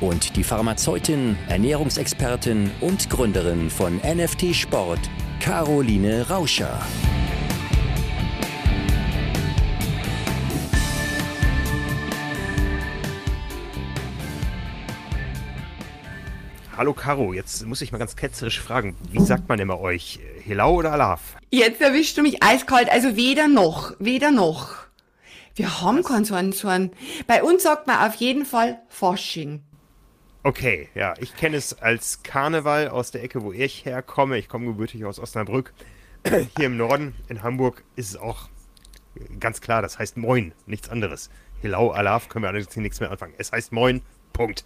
und die Pharmazeutin, Ernährungsexpertin und Gründerin von NFT Sport, Caroline Rauscher. Hallo Caro, jetzt muss ich mal ganz ketzerisch fragen, wie sagt man immer euch? Hilau oder Alaf? Jetzt erwischst du mich eiskalt, also weder noch, weder noch. Wir haben keinen so einen, so einen. Bei uns sagt man auf jeden Fall Fasching. Okay, ja, ich kenne es als Karneval aus der Ecke, wo ich herkomme. Ich komme gebürtig aus Osnabrück. Hier im Norden, in Hamburg, ist es auch ganz klar, das heißt Moin, nichts anderes. Hilau, Alaf können wir allerdings nichts mehr anfangen. Es heißt Moin, Punkt.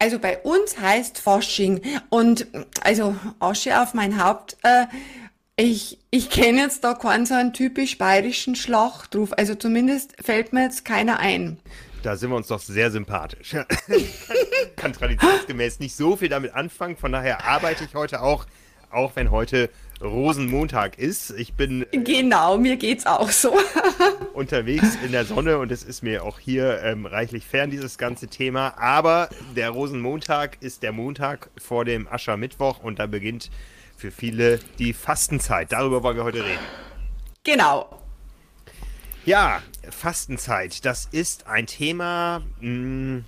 Also bei uns heißt Fasching und also Asche auf mein Haupt. Äh, ich, ich kenne jetzt da keinen so einen typisch bayerischen Schlachtruf. Also zumindest fällt mir jetzt keiner ein. Da sind wir uns doch sehr sympathisch. kann traditionsgemäß nicht so viel damit anfangen. Von daher arbeite ich heute auch, auch wenn heute Rosenmontag ist. Ich bin. Äh, genau, mir geht's auch so. unterwegs in der Sonne und es ist mir auch hier ähm, reichlich fern, dieses ganze Thema. Aber der Rosenmontag ist der Montag vor dem Aschermittwoch und da beginnt für viele die Fastenzeit. Darüber wollen wir heute reden. Genau. Ja, Fastenzeit, das ist ein Thema, hm,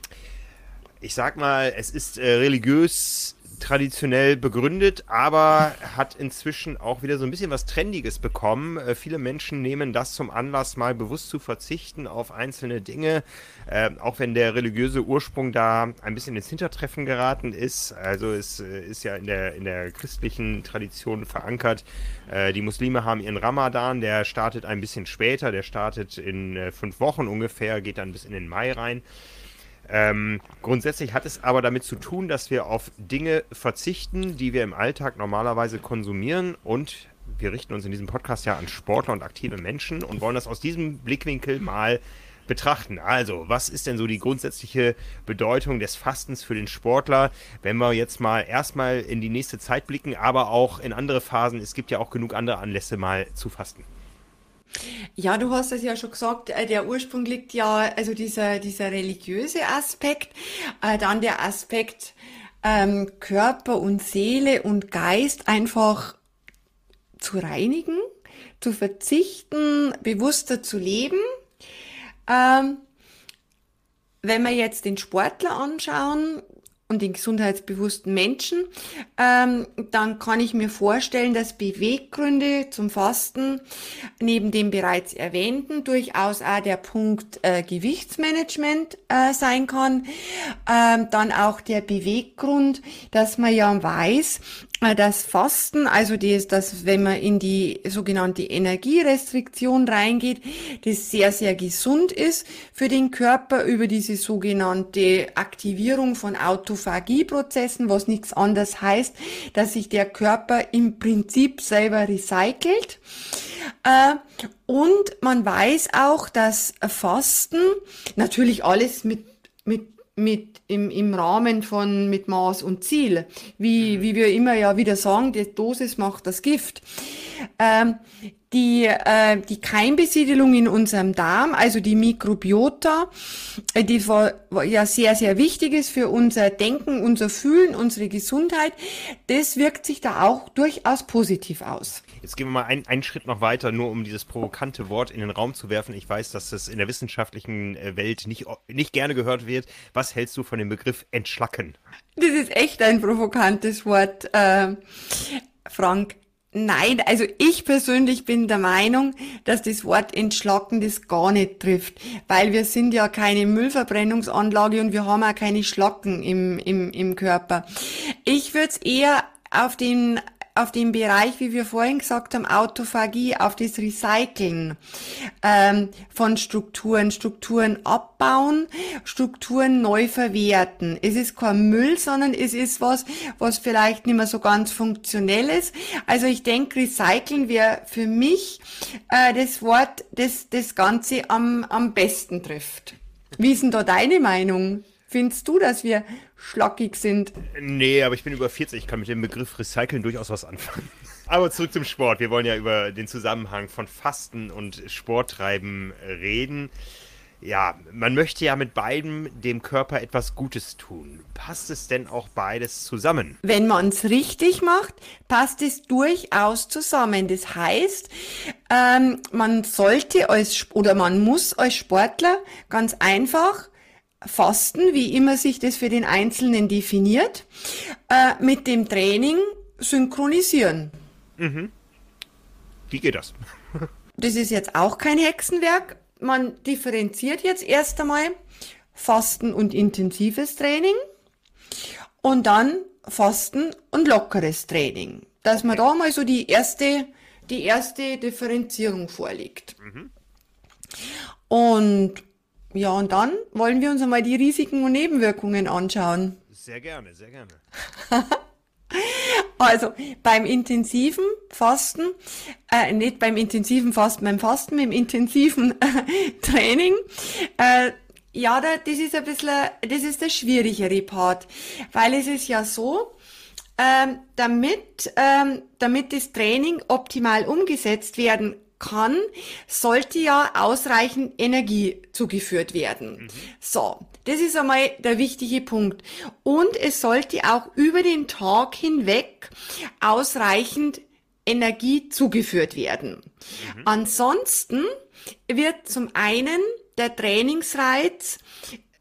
ich sag mal, es ist äh, religiös traditionell begründet, aber hat inzwischen auch wieder so ein bisschen was Trendiges bekommen. Äh, viele Menschen nehmen das zum Anlass, mal bewusst zu verzichten auf einzelne Dinge, äh, auch wenn der religiöse Ursprung da ein bisschen ins Hintertreffen geraten ist. Also es äh, ist ja in der, in der christlichen Tradition verankert. Äh, die Muslime haben ihren Ramadan, der startet ein bisschen später, der startet in äh, fünf Wochen ungefähr, geht dann bis in den Mai rein. Ähm, grundsätzlich hat es aber damit zu tun, dass wir auf Dinge verzichten, die wir im Alltag normalerweise konsumieren und wir richten uns in diesem Podcast ja an Sportler und aktive Menschen und wollen das aus diesem Blickwinkel mal betrachten. Also, was ist denn so die grundsätzliche Bedeutung des Fastens für den Sportler, wenn wir jetzt mal erstmal in die nächste Zeit blicken, aber auch in andere Phasen. Es gibt ja auch genug andere Anlässe mal zu fasten. Ja, du hast es ja schon gesagt, äh, der Ursprung liegt ja, also dieser, dieser religiöse Aspekt, äh, dann der Aspekt ähm, Körper und Seele und Geist einfach zu reinigen, zu verzichten, bewusster zu leben. Ähm, wenn wir jetzt den Sportler anschauen, und den gesundheitsbewussten Menschen, ähm, dann kann ich mir vorstellen, dass Beweggründe zum Fasten neben dem bereits erwähnten durchaus auch der Punkt äh, Gewichtsmanagement äh, sein kann. Ähm, dann auch der Beweggrund, dass man ja weiß, das Fasten, also das, das, wenn man in die sogenannte Energierestriktion reingeht, das sehr, sehr gesund ist für den Körper über diese sogenannte Aktivierung von Autophagieprozessen, was nichts anderes heißt, dass sich der Körper im Prinzip selber recycelt. Äh, und man weiß auch, dass Fasten natürlich alles mit, mit mit im, im Rahmen von mit Maß und Ziel. Wie, mhm. wie wir immer ja wieder sagen, die Dosis macht das Gift. Ähm, die, äh, die Keimbesiedelung in unserem Darm, also die Mikrobiota, äh, die war, war ja sehr, sehr wichtig ist für unser Denken, unser Fühlen, unsere Gesundheit, das wirkt sich da auch durchaus positiv aus. Jetzt gehen wir mal ein, einen Schritt noch weiter, nur um dieses provokante Wort in den Raum zu werfen. Ich weiß, dass das in der wissenschaftlichen äh, Welt nicht, nicht gerne gehört wird. Was hältst du von dem Begriff entschlacken? Das ist echt ein provokantes Wort, äh, Frank. Nein, also ich persönlich bin der Meinung, dass das Wort entschlacken das gar nicht trifft, weil wir sind ja keine Müllverbrennungsanlage und wir haben auch keine Schlacken im, im, im Körper. Ich würde es eher auf den auf den Bereich, wie wir vorhin gesagt haben, Autophagie, auf das Recyceln ähm, von Strukturen, Strukturen abbauen, Strukturen neu verwerten. Es ist kein Müll, sondern es ist was, was vielleicht nicht mehr so ganz funktionell ist. Also ich denke, Recyceln wäre für mich äh, das Wort, das das Ganze am, am besten trifft. Wie ist denn da deine Meinung? Findest du, dass wir schlackig sind? Nee, aber ich bin über 40, ich kann mit dem Begriff Recyceln durchaus was anfangen. Aber zurück zum Sport. Wir wollen ja über den Zusammenhang von Fasten und Sporttreiben reden. Ja, man möchte ja mit beidem dem Körper etwas Gutes tun. Passt es denn auch beides zusammen? Wenn man es richtig macht, passt es durchaus zusammen. Das heißt, ähm, man sollte als oder man muss als Sportler ganz einfach Fasten, wie immer sich das für den Einzelnen definiert, äh, mit dem Training synchronisieren. Mhm. Wie geht das? das ist jetzt auch kein Hexenwerk. Man differenziert jetzt erst einmal Fasten und intensives Training und dann Fasten und lockeres Training. Dass man da mal so die erste, die erste Differenzierung vorliegt. Mhm. Und ja, und dann wollen wir uns einmal die Risiken und Nebenwirkungen anschauen. Sehr gerne, sehr gerne. also beim intensiven Fasten, äh, nicht beim intensiven Fasten, beim Fasten, im intensiven Training, äh, ja, das ist ein bisschen, das ist der schwierigere Part, weil es ist ja so, ähm, damit, ähm, damit das Training optimal umgesetzt werden kann, sollte ja ausreichend Energie zugeführt werden. Mhm. So, das ist einmal der wichtige Punkt. Und es sollte auch über den Tag hinweg ausreichend Energie zugeführt werden. Mhm. Ansonsten wird zum einen der Trainingsreiz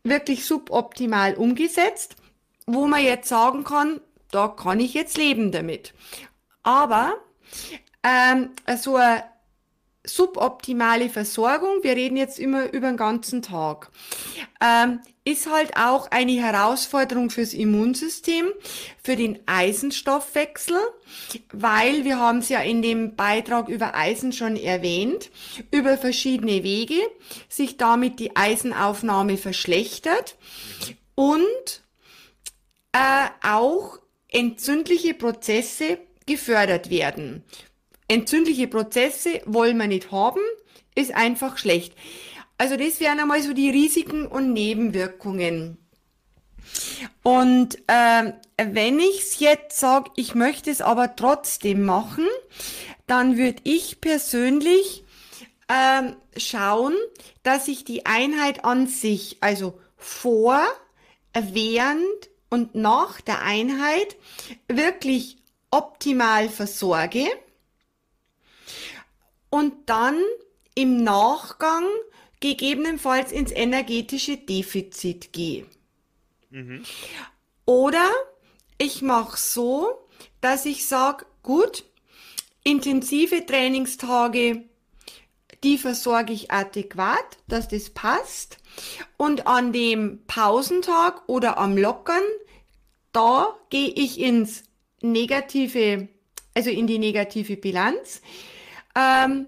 wirklich suboptimal umgesetzt, wo man jetzt sagen kann, da kann ich jetzt leben damit. Aber ähm, so ein suboptimale Versorgung, wir reden jetzt immer über den ganzen Tag, ähm, ist halt auch eine Herausforderung fürs Immunsystem, für den Eisenstoffwechsel, weil wir haben es ja in dem Beitrag über Eisen schon erwähnt, über verschiedene Wege sich damit die Eisenaufnahme verschlechtert und äh, auch entzündliche Prozesse gefördert werden. Entzündliche Prozesse wollen wir nicht haben, ist einfach schlecht. Also das wären einmal so die Risiken und Nebenwirkungen. Und äh, wenn ich jetzt sage, ich möchte es aber trotzdem machen, dann würde ich persönlich äh, schauen, dass ich die Einheit an sich, also vor, während und nach der Einheit wirklich optimal versorge und dann im Nachgang gegebenenfalls ins energetische Defizit gehe. Mhm. Oder ich mache so, dass ich sage, gut, intensive Trainingstage, die versorge ich adäquat, dass das passt. Und an dem Pausentag oder am Lockern, da gehe ich ins negative, also in die negative Bilanz. Ähm,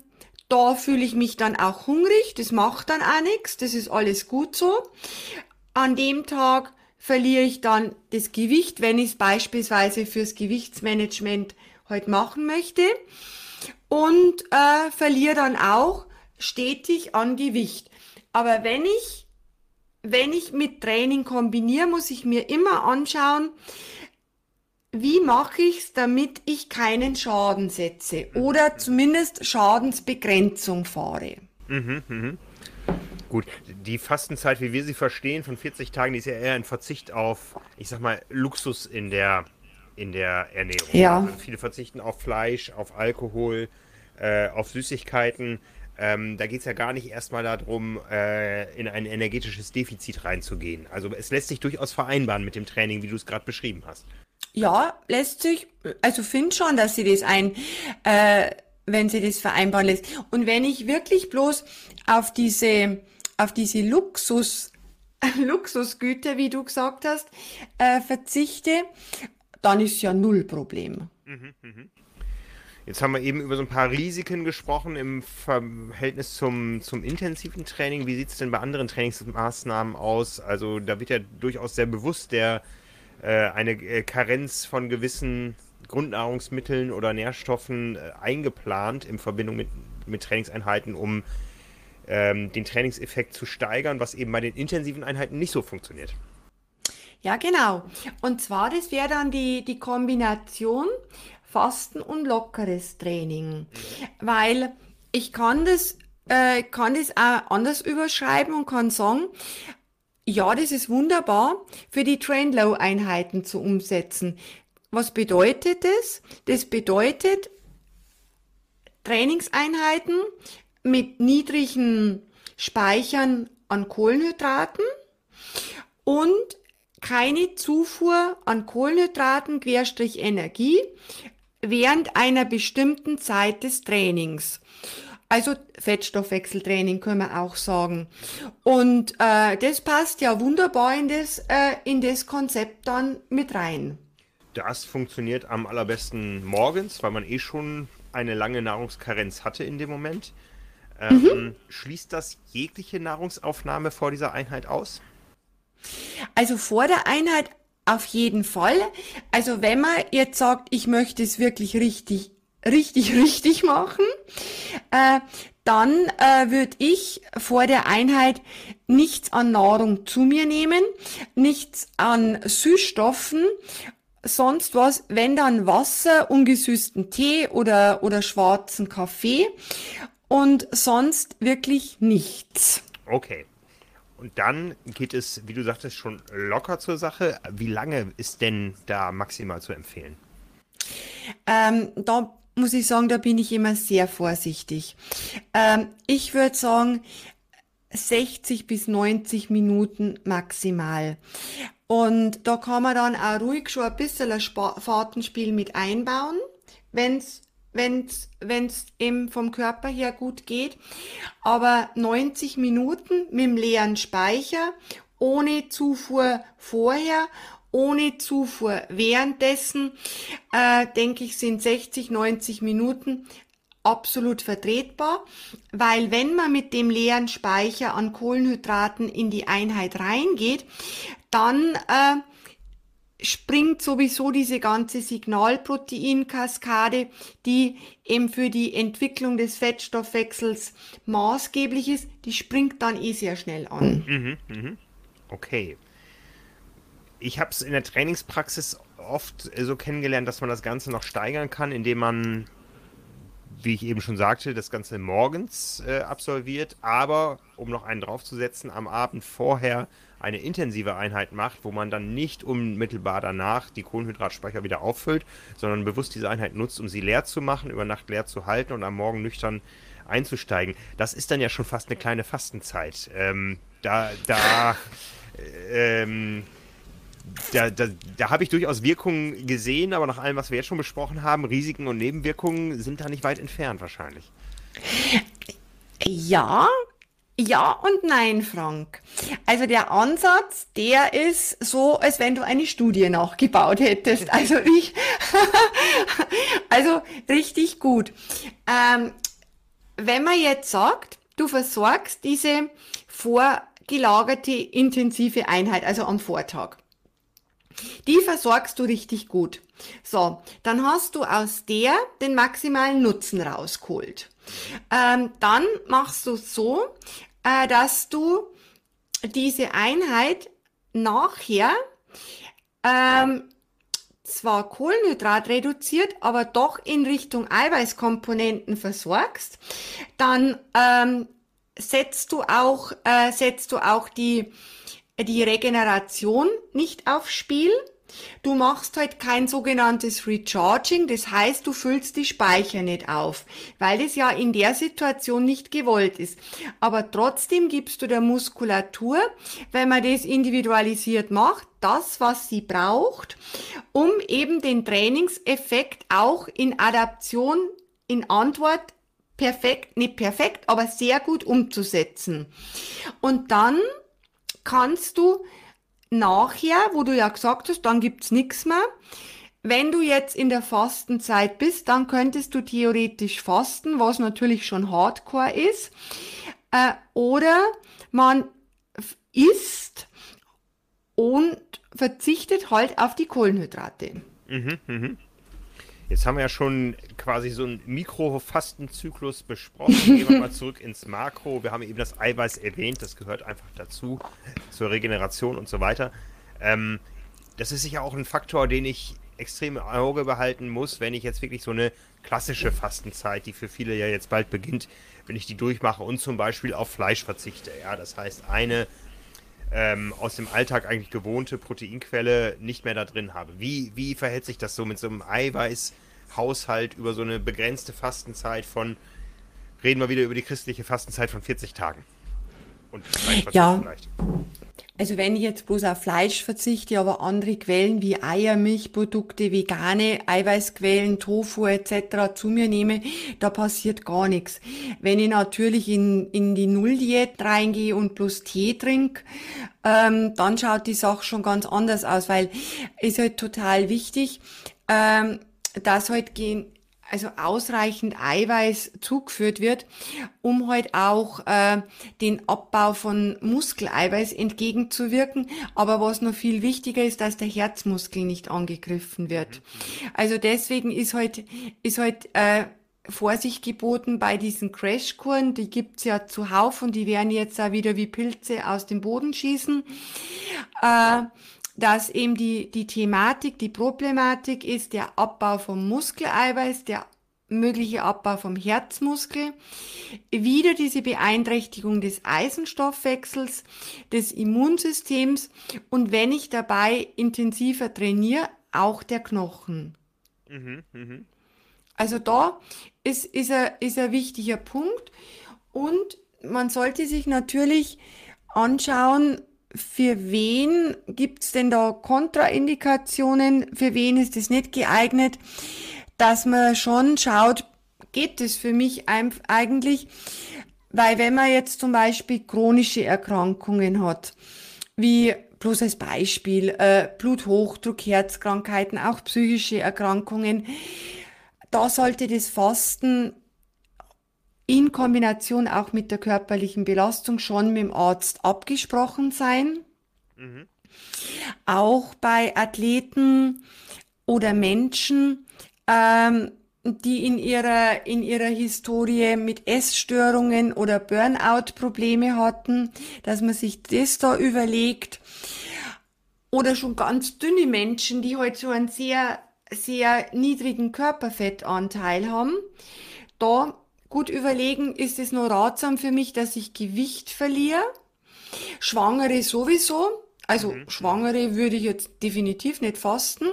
da fühle ich mich dann auch hungrig, das macht dann auch nichts, das ist alles gut so. An dem Tag verliere ich dann das Gewicht, wenn ich es beispielsweise fürs Gewichtsmanagement heute machen möchte und äh, verliere dann auch stetig an Gewicht. Aber wenn ich wenn ich mit Training kombiniere, muss ich mir immer anschauen, wie mache ich es, damit ich keinen Schaden setze oder zumindest Schadensbegrenzung fahre? Mhm, mh. Gut, die Fastenzeit, wie wir sie verstehen, von 40 Tagen, die ist ja eher ein Verzicht auf, ich sag mal, Luxus in der, in der Ernährung. Ja. Also viele verzichten auf Fleisch, auf Alkohol, äh, auf Süßigkeiten. Ähm, da geht es ja gar nicht erstmal darum, äh, in ein energetisches Defizit reinzugehen. Also es lässt sich durchaus vereinbaren mit dem Training, wie du es gerade beschrieben hast. Ja, lässt sich, also finde schon, dass sie das ein, äh, wenn sie das vereinbaren lässt. Und wenn ich wirklich bloß auf diese, auf diese Luxus, Luxusgüter, wie du gesagt hast, äh, verzichte, dann ist ja null Problem. Mhm, mh. Jetzt haben wir eben über so ein paar Risiken gesprochen im Verhältnis zum, zum intensiven Training. Wie sieht es denn bei anderen Trainingsmaßnahmen aus? Also da wird ja durchaus sehr bewusst der, eine äh, Karenz von gewissen Grundnahrungsmitteln oder Nährstoffen äh, eingeplant in Verbindung mit, mit Trainingseinheiten, um ähm, den Trainingseffekt zu steigern, was eben bei den intensiven Einheiten nicht so funktioniert. Ja, genau. Und zwar, das wäre dann die, die Kombination Fasten und lockeres Training. Weil ich kann das, äh, kann das auch anders überschreiben und kann sagen, ja, das ist wunderbar für die Train-Low-Einheiten zu umsetzen. Was bedeutet das? Das bedeutet Trainingseinheiten mit niedrigen Speichern an Kohlenhydraten und keine Zufuhr an Kohlenhydraten, Querstrich Energie, während einer bestimmten Zeit des Trainings. Also Fettstoffwechseltraining können wir auch sagen. Und äh, das passt ja wunderbar in das, äh, in das Konzept dann mit rein. Das funktioniert am allerbesten morgens, weil man eh schon eine lange Nahrungskarenz hatte in dem Moment. Ähm, mhm. Schließt das jegliche Nahrungsaufnahme vor dieser Einheit aus? Also vor der Einheit auf jeden Fall. Also wenn man jetzt sagt, ich möchte es wirklich richtig, richtig, richtig machen, äh, dann äh, würde ich vor der Einheit nichts an Nahrung zu mir nehmen, nichts an Süßstoffen, sonst was, wenn dann Wasser, ungesüßten Tee oder, oder schwarzen Kaffee und sonst wirklich nichts. Okay. Und dann geht es, wie du sagtest, schon locker zur Sache. Wie lange ist denn da maximal zu empfehlen? Ähm, da muss ich sagen, da bin ich immer sehr vorsichtig. Ähm, ich würde sagen, 60 bis 90 Minuten maximal. Und da kann man dann auch ruhig schon ein bisschen ein Fahrtenspiel mit einbauen, wenn es eben vom Körper her gut geht. Aber 90 Minuten mit dem leeren Speicher, ohne Zufuhr vorher, ohne Zufuhr währenddessen, äh, denke ich, sind 60, 90 Minuten absolut vertretbar, weil wenn man mit dem leeren Speicher an Kohlenhydraten in die Einheit reingeht, dann äh, springt sowieso diese ganze Signalproteinkaskade, die eben für die Entwicklung des Fettstoffwechsels maßgeblich ist, die springt dann eh sehr schnell an. Mhm, mhm. Okay. Ich habe es in der Trainingspraxis oft so kennengelernt, dass man das Ganze noch steigern kann, indem man, wie ich eben schon sagte, das Ganze morgens äh, absolviert, aber um noch einen draufzusetzen, am Abend vorher eine intensive Einheit macht, wo man dann nicht unmittelbar danach die Kohlenhydratspeicher wieder auffüllt, sondern bewusst diese Einheit nutzt, um sie leer zu machen, über Nacht leer zu halten und am Morgen nüchtern einzusteigen. Das ist dann ja schon fast eine kleine Fastenzeit. Ähm, da, da, ähm, da, da, da habe ich durchaus Wirkungen gesehen, aber nach allem, was wir jetzt schon besprochen haben, Risiken und Nebenwirkungen sind da nicht weit entfernt wahrscheinlich. Ja, ja und nein, Frank. Also der Ansatz, der ist so, als wenn du eine Studie nachgebaut hättest. Also ich, also richtig gut. Ähm, wenn man jetzt sagt, du versorgst diese vorgelagerte intensive Einheit, also am Vortag. Die versorgst du richtig gut. So, dann hast du aus der den maximalen Nutzen rausgeholt. Ähm, dann machst du so, äh, dass du diese Einheit nachher ähm, zwar Kohlenhydrat reduziert, aber doch in Richtung Eiweißkomponenten versorgst, dann ähm, setzt du auch äh, setzt du auch die die Regeneration nicht aufs Spiel, Du machst halt kein sogenanntes Recharging, das heißt, du füllst die Speicher nicht auf, weil das ja in der Situation nicht gewollt ist. Aber trotzdem gibst du der Muskulatur, wenn man das individualisiert macht, das, was sie braucht, um eben den Trainingseffekt auch in Adaption, in Antwort perfekt, nicht perfekt, aber sehr gut umzusetzen. Und dann kannst du nachher, wo du ja gesagt hast, dann gibt's nichts mehr, wenn du jetzt in der Fastenzeit bist, dann könntest du theoretisch fasten, was natürlich schon Hardcore ist. Äh, oder man isst und verzichtet halt auf die Kohlenhydrate. Mhm, mh. Jetzt haben wir ja schon quasi so einen Mikrofastenzyklus besprochen. Gehen wir mal zurück ins Makro. Wir haben eben das Eiweiß erwähnt, das gehört einfach dazu, zur Regeneration und so weiter. Ähm, das ist sicher auch ein Faktor, den ich extrem im Auge behalten muss, wenn ich jetzt wirklich so eine klassische Fastenzeit, die für viele ja jetzt bald beginnt, wenn ich die durchmache und zum Beispiel auf Fleisch verzichte. Ja, das heißt, eine ähm, aus dem Alltag eigentlich gewohnte Proteinquelle nicht mehr da drin habe. Wie, wie verhält sich das so mit so einem Eiweißhaushalt über so eine begrenzte Fastenzeit von, reden wir wieder über die christliche Fastenzeit von 40 Tagen? Und ja. vielleicht. Also wenn ich jetzt bloß auf Fleisch verzichte, aber andere Quellen wie Eier, Milchprodukte, vegane Eiweißquellen, Tofu etc. zu mir nehme, da passiert gar nichts. Wenn ich natürlich in, in die Nulldiät reingehe und bloß Tee trinke, ähm, dann schaut die Sache schon ganz anders aus, weil ist halt total wichtig, ähm, dass halt gehen also ausreichend Eiweiß zugeführt wird, um halt auch äh, den Abbau von Muskeleiweiß entgegenzuwirken. Aber was noch viel wichtiger ist, dass der Herzmuskel nicht angegriffen wird. Also deswegen ist halt, ist halt äh, Vorsicht geboten bei diesen Crashkuren. Die gibt's ja zuhauf und die werden jetzt auch wieder wie Pilze aus dem Boden schießen. Äh, dass eben die, die Thematik, die Problematik ist der Abbau vom Muskeleiweiß, der mögliche Abbau vom Herzmuskel, wieder diese Beeinträchtigung des Eisenstoffwechsels, des Immunsystems und wenn ich dabei intensiver trainiere, auch der Knochen. Mhm, mh. Also da ist, ist, ein, ist ein wichtiger Punkt und man sollte sich natürlich anschauen, für wen gibt es denn da Kontraindikationen, für wen ist es nicht geeignet, dass man schon schaut, geht es für mich eigentlich, weil wenn man jetzt zum Beispiel chronische Erkrankungen hat, wie bloß als Beispiel äh, Bluthochdruck, Herzkrankheiten, auch psychische Erkrankungen, da sollte das Fasten in Kombination auch mit der körperlichen Belastung schon mit dem Arzt abgesprochen sein. Mhm. Auch bei Athleten oder Menschen, ähm, die in ihrer, in ihrer Historie mit Essstörungen oder Burnout-Probleme hatten, dass man sich das da überlegt. Oder schon ganz dünne Menschen, die halt so einen sehr, sehr niedrigen Körperfettanteil haben. Da gut überlegen, ist es nur ratsam für mich, dass ich Gewicht verliere? Schwangere sowieso. Also mhm. Schwangere würde ich jetzt definitiv nicht fasten.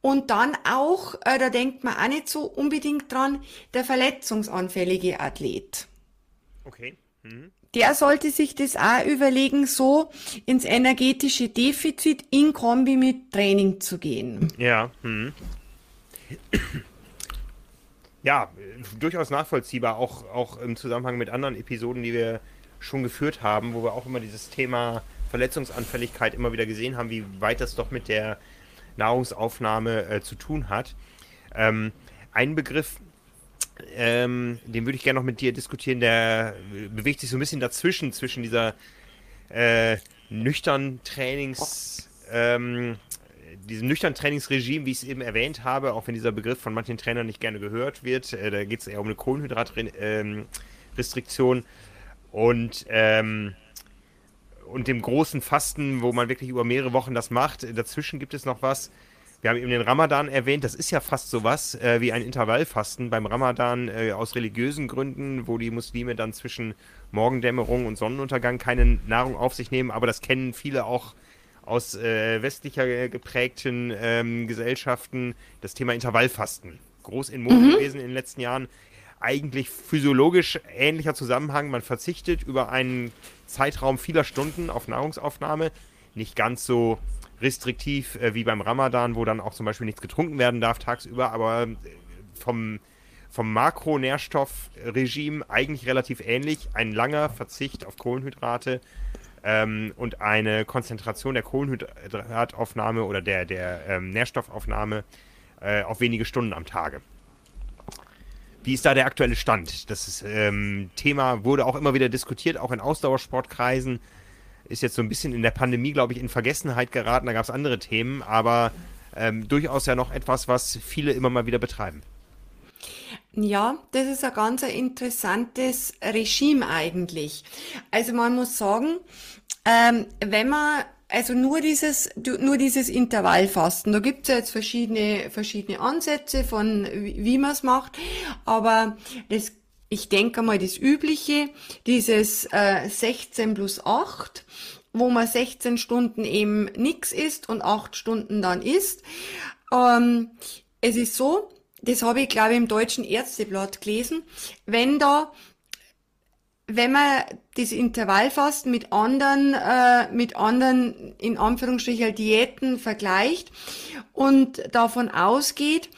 Und dann auch, äh, da denkt man auch nicht so unbedingt dran, der verletzungsanfällige Athlet. Okay. Mhm. Der sollte sich das auch überlegen, so ins energetische Defizit in Kombi mit Training zu gehen. Ja. Mhm. Ja, durchaus nachvollziehbar, auch, auch im Zusammenhang mit anderen Episoden, die wir schon geführt haben, wo wir auch immer dieses Thema Verletzungsanfälligkeit immer wieder gesehen haben, wie weit das doch mit der Nahrungsaufnahme äh, zu tun hat. Ähm, ein Begriff, ähm, den würde ich gerne noch mit dir diskutieren, der bewegt sich so ein bisschen dazwischen, zwischen dieser äh, nüchtern Trainings, ähm, diesem nüchtern Trainingsregime, wie ich es eben erwähnt habe, auch wenn dieser Begriff von manchen Trainern nicht gerne gehört wird, äh, da geht es eher um eine Kohlenhydratrestriktion ähm, und ähm, und dem großen Fasten, wo man wirklich über mehrere Wochen das macht. Dazwischen gibt es noch was. Wir haben eben den Ramadan erwähnt, das ist ja fast sowas äh, wie ein Intervallfasten beim Ramadan äh, aus religiösen Gründen, wo die Muslime dann zwischen Morgendämmerung und Sonnenuntergang keine Nahrung auf sich nehmen, aber das kennen viele auch aus äh, westlicher geprägten ähm, Gesellschaften, das Thema Intervallfasten. Groß in Mode mhm. gewesen in den letzten Jahren. Eigentlich physiologisch ähnlicher Zusammenhang. Man verzichtet über einen Zeitraum vieler Stunden auf Nahrungsaufnahme. Nicht ganz so restriktiv äh, wie beim Ramadan, wo dann auch zum Beispiel nichts getrunken werden darf tagsüber, aber äh, vom, vom Makronährstoffregime eigentlich relativ ähnlich. Ein langer Verzicht auf Kohlenhydrate ähm, und eine Konzentration der Kohlenhydrataufnahme oder der, der ähm, Nährstoffaufnahme äh, auf wenige Stunden am Tage. Wie ist da der aktuelle Stand? Das ist, ähm, Thema wurde auch immer wieder diskutiert, auch in Ausdauersportkreisen. Ist jetzt so ein bisschen in der Pandemie, glaube ich, in Vergessenheit geraten. Da gab es andere Themen, aber ähm, durchaus ja noch etwas, was viele immer mal wieder betreiben. Ja, das ist ein ganz interessantes Regime eigentlich. Also man muss sagen, ähm, wenn man also nur dieses, nur dieses Intervallfasten. Da gibt's ja jetzt verschiedene, verschiedene Ansätze von, wie, man es macht. Aber das, ich denke mal, das Übliche, dieses äh, 16 plus 8, wo man 16 Stunden eben nix isst und 8 Stunden dann isst. Ähm, es ist so, das habe ich, glaube ich, im deutschen Ärzteblatt gelesen, wenn da wenn man das Intervallfasten mit anderen, äh, mit anderen, in Anführungsstrichen, Diäten vergleicht und davon ausgeht,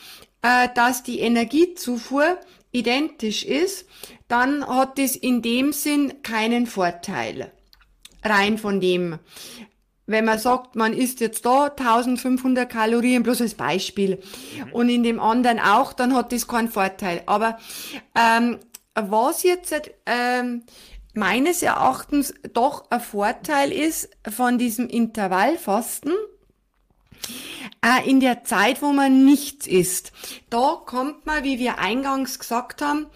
äh, dass die Energiezufuhr identisch ist, dann hat das in dem Sinn keinen Vorteil. Rein von dem. Wenn man sagt, man isst jetzt da 1500 Kalorien, bloß als Beispiel, mhm. und in dem anderen auch, dann hat das keinen Vorteil. Aber ähm, was jetzt ähm, meines Erachtens doch ein Vorteil ist von diesem Intervallfasten, äh, in der Zeit, wo man nichts isst. Da kommt man, wie wir eingangs gesagt haben,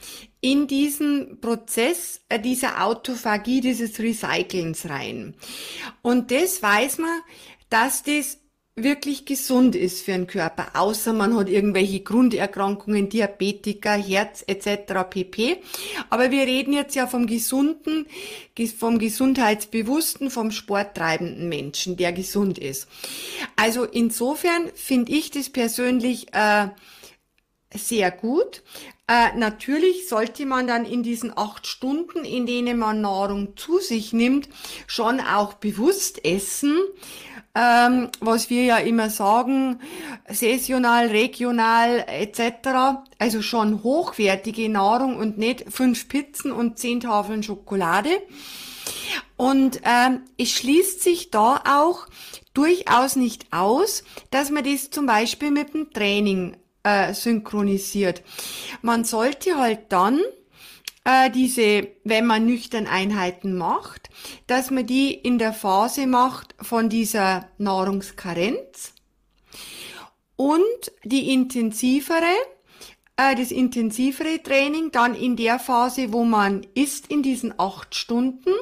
in diesen Prozess äh, dieser Autophagie, dieses Recyclings rein. Und das weiß man, dass das wirklich gesund ist für den Körper, außer man hat irgendwelche Grunderkrankungen, Diabetiker, Herz etc. pp. Aber wir reden jetzt ja vom gesunden, vom gesundheitsbewussten, vom sporttreibenden Menschen, der gesund ist. Also insofern finde ich das persönlich äh, sehr gut. Äh, natürlich sollte man dann in diesen acht Stunden, in denen man Nahrung zu sich nimmt, schon auch bewusst essen ähm, was wir ja immer sagen, saisonal, regional etc. Also schon hochwertige Nahrung und nicht fünf Pizzen und zehn Tafeln Schokolade. Und ähm, es schließt sich da auch durchaus nicht aus, dass man das zum Beispiel mit dem Training äh, synchronisiert. Man sollte halt dann äh, diese, wenn man nüchtern Einheiten macht, dass man die in der Phase macht von dieser Nahrungskarenz und die intensivere, äh, das intensivere Training dann in der Phase, wo man isst in diesen acht Stunden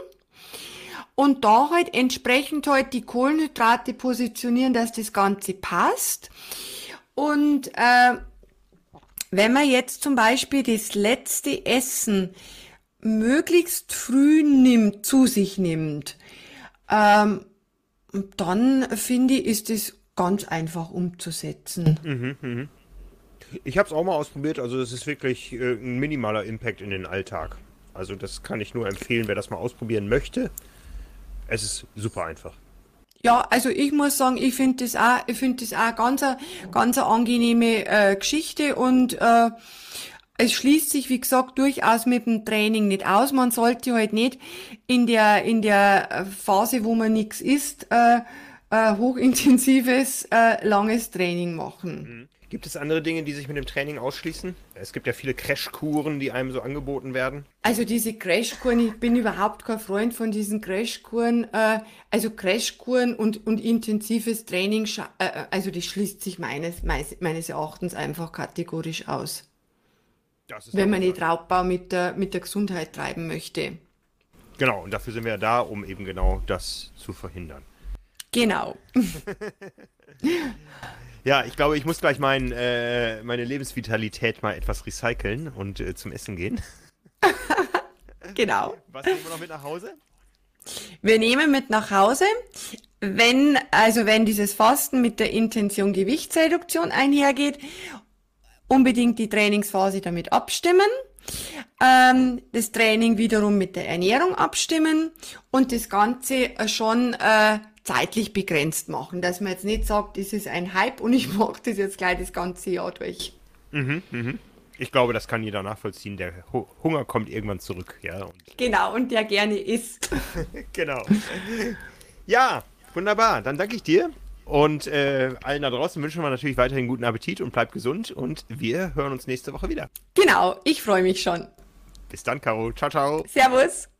und da halt entsprechend halt die Kohlenhydrate positionieren, dass das Ganze passt und äh, wenn man jetzt zum Beispiel das letzte Essen möglichst früh nimmt, zu sich nimmt, ähm, dann finde ich, ist es ganz einfach umzusetzen. Mhm, mh. Ich habe es auch mal ausprobiert, also es ist wirklich äh, ein minimaler Impact in den Alltag. Also das kann ich nur empfehlen, wer das mal ausprobieren möchte. Es ist super einfach. Ja, also ich muss sagen, ich finde das auch, ich finde das auch ganz, ganz eine angenehme äh, Geschichte und äh, es schließt sich, wie gesagt, durchaus mit dem Training nicht aus. Man sollte halt nicht in der, in der Phase, wo man nichts isst, äh, äh, hochintensives, äh, langes Training machen. Mhm. Gibt es andere Dinge, die sich mit dem Training ausschließen? Es gibt ja viele Crashkuren, die einem so angeboten werden. Also diese Crashkuren, ich bin überhaupt kein Freund von diesen Crashkuren. Äh, also Crashkuren und, und intensives Training, äh, äh, also das schließt sich meines, meines Erachtens einfach kategorisch aus. wenn man nicht Raubbau mit der, mit der Gesundheit treiben möchte. Genau, und dafür sind wir ja da, um eben genau das zu verhindern. Genau. Ja, ich glaube, ich muss gleich mein, äh, meine Lebensvitalität mal etwas recyceln und äh, zum Essen gehen. genau. Was nehmen wir noch mit nach Hause? Wir nehmen mit nach Hause, wenn, also wenn dieses Fasten mit der Intention Gewichtsreduktion einhergeht, unbedingt die Trainingsphase damit abstimmen, ähm, das Training wiederum mit der Ernährung abstimmen und das Ganze schon äh, zeitlich begrenzt machen, dass man jetzt nicht sagt, das ist ein Hype und ich mache das jetzt gleich das ganze Jahr durch. Mhm, mhm. Ich glaube, das kann jeder nachvollziehen. Der Hunger kommt irgendwann zurück, ja. Und genau, und der gerne isst. genau. Ja, wunderbar. Dann danke ich dir. Und äh, allen da draußen wünschen wir natürlich weiterhin guten Appetit und bleibt gesund. Und wir hören uns nächste Woche wieder. Genau, ich freue mich schon. Bis dann, Caro. Ciao, ciao. Servus.